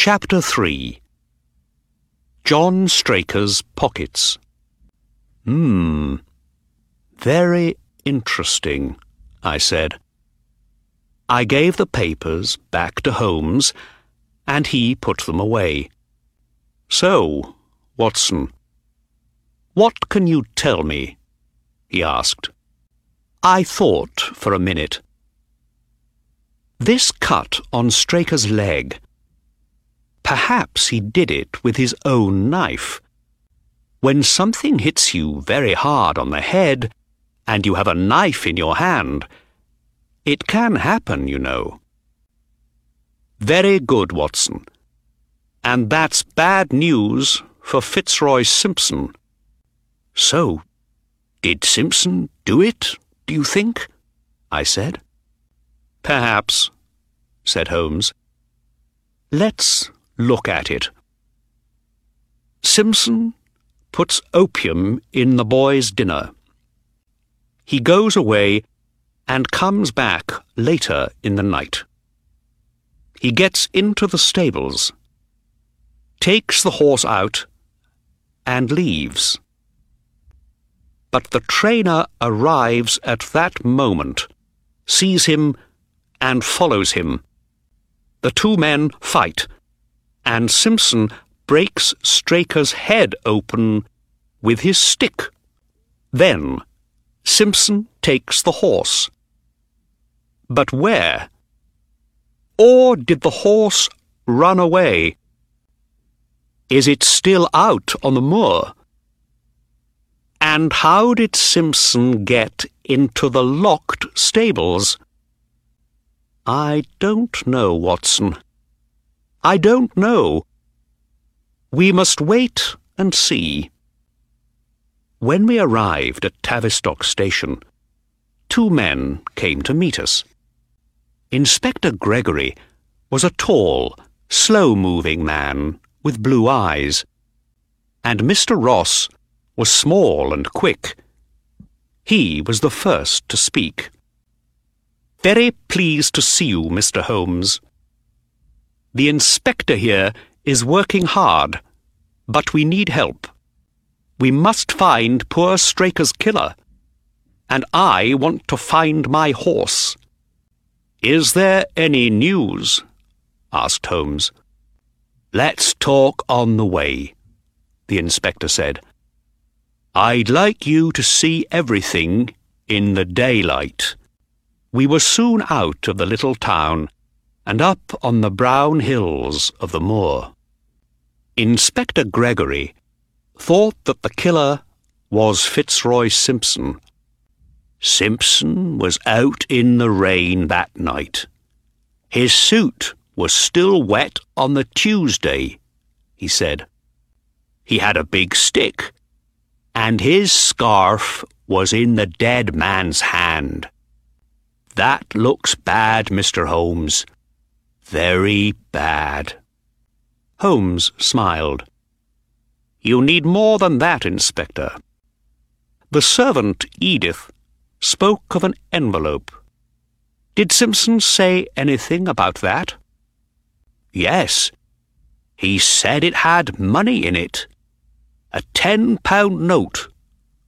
Chapter 3 John Straker's Pockets Hmm. Very interesting, I said. I gave the papers back to Holmes, and he put them away. So, Watson, what can you tell me? he asked. I thought for a minute. This cut on Straker's leg. Perhaps he did it with his own knife. When something hits you very hard on the head, and you have a knife in your hand, it can happen, you know. Very good, Watson. And that's bad news for Fitzroy Simpson. So, did Simpson do it, do you think? I said. Perhaps, said Holmes. Let's look at it. Simpson puts opium in the boy's dinner. He goes away and comes back later in the night. He gets into the stables, takes the horse out, and leaves. But the trainer arrives at that moment, sees him, and follows him. The two men fight, and Simpson breaks Straker's head open with his stick. Then Simpson takes the horse. But where? Or did the horse run away? Is it still out on the moor? And how did Simpson get into the locked stables? I don't know, Watson. I don't know. We must wait and see. When we arrived at Tavistock Station, two men came to meet us. Inspector Gregory was a tall, slow-moving man with blue eyes, and Mr. Ross was small and quick. He was the first to speak. Very pleased to see you, Mr. Holmes. The inspector here is working hard, but we need help. We must find poor Straker's killer, and I want to find my horse. Is there any news? asked Holmes. Let's talk on the way, the inspector said. I'd like you to see everything in the daylight. We were soon out of the little town and up on the brown hills of the moor. Inspector Gregory thought that the killer was Fitzroy Simpson. Simpson was out in the rain that night. His suit was still wet on the Tuesday, he said. He had a big stick, and his scarf was in the dead man's hand. That looks bad, Mr. Holmes. Very bad. Holmes smiled. You need more than that, Inspector. The servant, Edith, spoke of an envelope. Did Simpson say anything about that? Yes. He said it had money in it. A ten pound note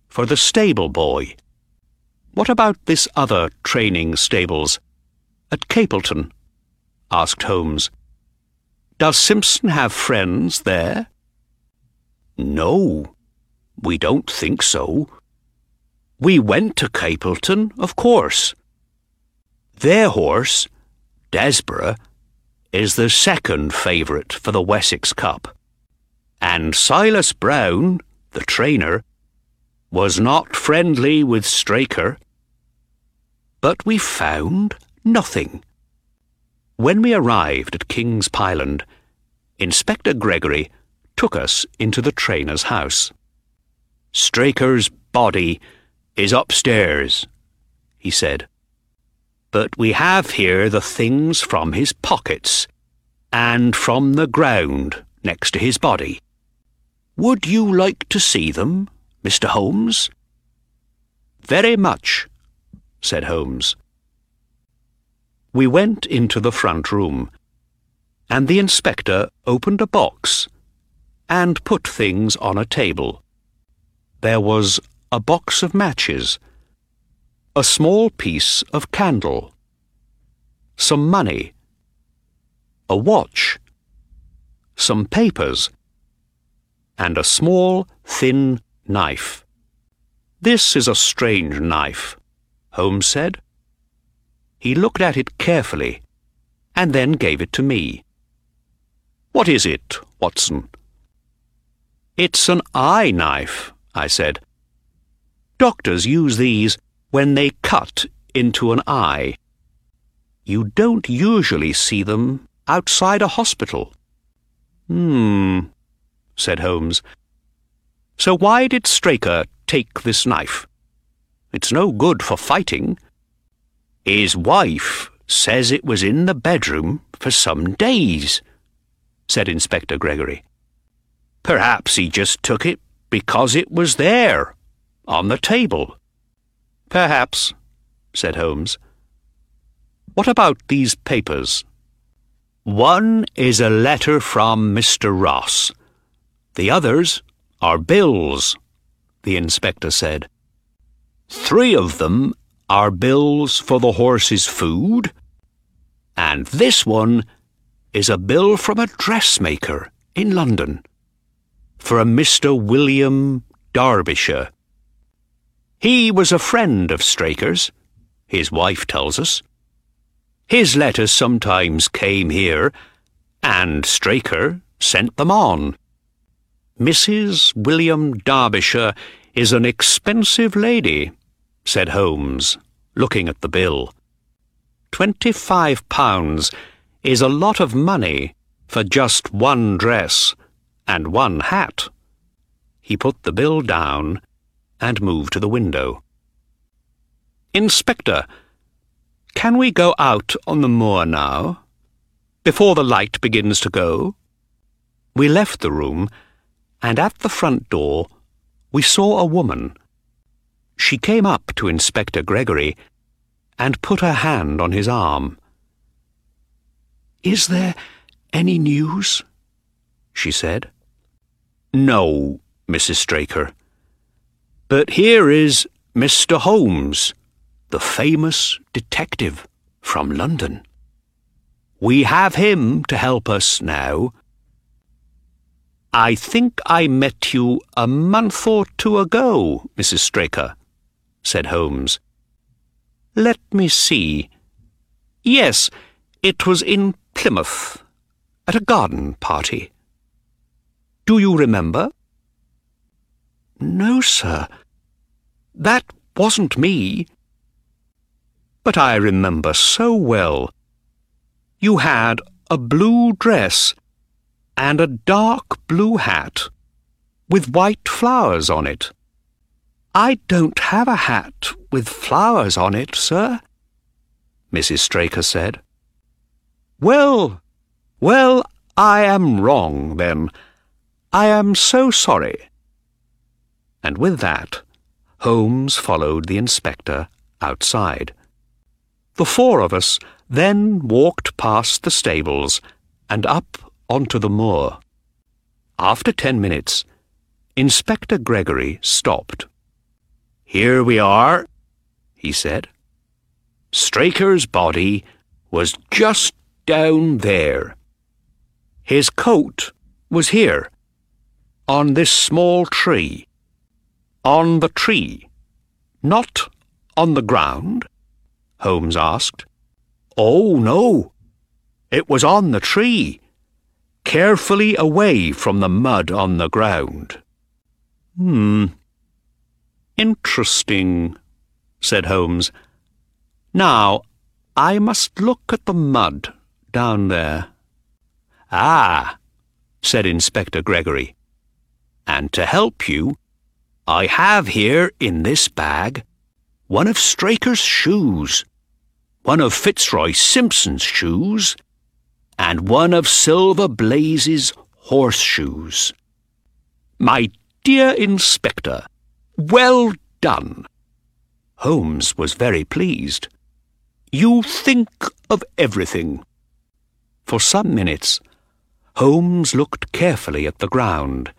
for the stable boy. What about this other training stables? At Capleton? Asked Holmes. Does Simpson have friends there? No, we don't think so. We went to Capleton, of course. Their horse, Desborough, is the second favourite for the Wessex Cup. And Silas Brown, the trainer, was not friendly with Straker. But we found nothing. When we arrived at King's Pyland, Inspector Gregory took us into the trainer's house. Straker's body is upstairs, he said. But we have here the things from his pockets and from the ground next to his body. Would you like to see them, Mr. Holmes? Very much, said Holmes. We went into the front room. and the inspector opened a box and put things on a table. There was a box of matches, a small piece of candle, some money, a watch, some papers, and a small, thin knife. This is a strange knife, Holmes said. He looked at it carefully and then gave it to me. What is it, Watson? It's an eye knife, I said. Doctors use these when they cut into an eye. You don't usually see them outside a hospital. Hmm, said Holmes. So why did Straker take this knife? It's no good for fighting. His wife says it was in the bedroom for some days, said Inspector Gregory. Perhaps he just took it because it was there, on the table. Perhaps, said Holmes. What about these papers? One is a letter from Mr. Ross. The others are bills, the inspector said. Three of them are bills for the horse's food, and this one is a bill from a dressmaker in London for a Mr. William Derbyshire. He was a friend of Straker's, his wife tells us. His letters sometimes came here, and Straker sent them on. Mrs. William Derbyshire is an expensive lady, said Holmes, looking at the bill. Twenty-five pounds is a lot of money for just one dress and one hat. He put the bill down and moved to the window. Inspector, can we go out on the moor now? Before the light begins to go? We left the room, and at the front door we saw a woman. She came up to Inspector Gregory and put her hand on his arm. Is there any news? she said. No, Mrs. Straker. But here is Mr. Holmes, the famous detective from London. We have him to help us now. I think I met you a month or two ago, Mrs. Straker, said Holmes. Let me see. Yes, it was in Plymouth, at a garden party. Do you remember? No, sir. That wasn't me. But I remember so well. You had a blue dress and a dark blue hat with white flowers on it. I don't have a hat with flowers on it, sir, Mrs. Straker said. Well, well, I am wrong, then. I am so sorry. And with that, Holmes followed the inspector outside. The four of us then walked past the stables and up onto the moor. After ten minutes, Inspector Gregory stopped. Here we are, he said. Straker's body was just down there. His coat was here on this small tree. On the tree, not on the ground? Holmes asked. Oh, no. It was on the tree, carefully away from the mud on the ground. Hmm. Interesting, said Holmes. Now, I must look at the mud down there. Ah, said Inspector Gregory. And to help you, I have here in this bag one of Straker's shoes, one of Fitzroy Simpson's shoes, and one of Silver Blaze's horseshoes. My dear Inspector, well done. Holmes was very pleased. You think of everything. For some minutes, Holmes looked carefully at the ground,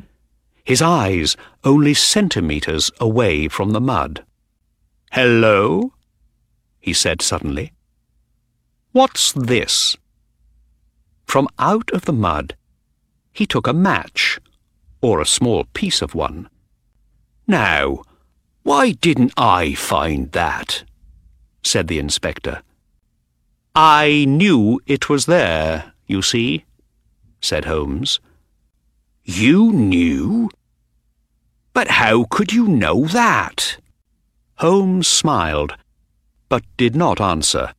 his eyes only centimetres away from the mud. Hello? he said suddenly. What's this? From out of the mud, he took a match, or a small piece of one. Now, why didn't I find that? said the inspector. I knew it was there, you see, said Holmes. You knew? But how could you know that? Holmes smiled, but did not answer.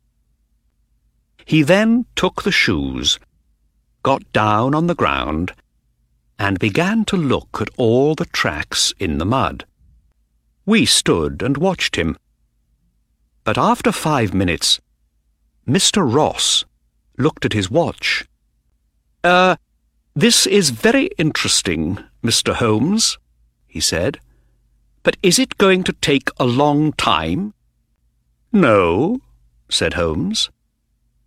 He then took the shoes, got down on the ground, and began to look at all the tracks in the mud. We stood and watched him. But after five minutes, Mr. Ross looked at his watch. Er, uh, this is very interesting, Mr. Holmes, he said. But is it going to take a long time? No, said Holmes.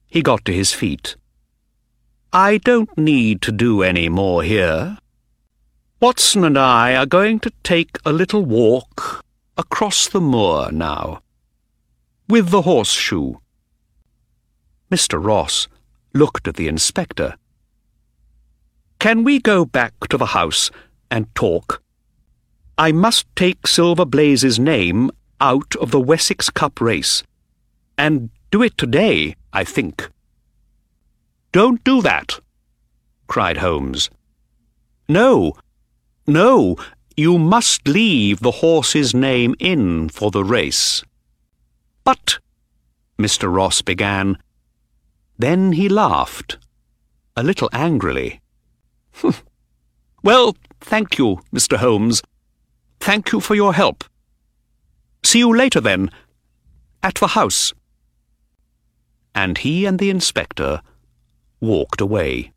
He got to his feet. I don't need to do any more here. Watson and I are going to take a little walk across the moor now. With the horseshoe. Mr. Ross looked at the inspector. Can we go back to the house and talk? I must take Silver Blaze's name out of the Wessex Cup race, and do it today. I think. Don't do that, cried Holmes. No, no, you must leave the horse's name in for the race. But, Mr. Ross began. Then he laughed, a little angrily. well, thank you, Mr. Holmes. Thank you for your help. See you later, then, at the house and he and the inspector walked away.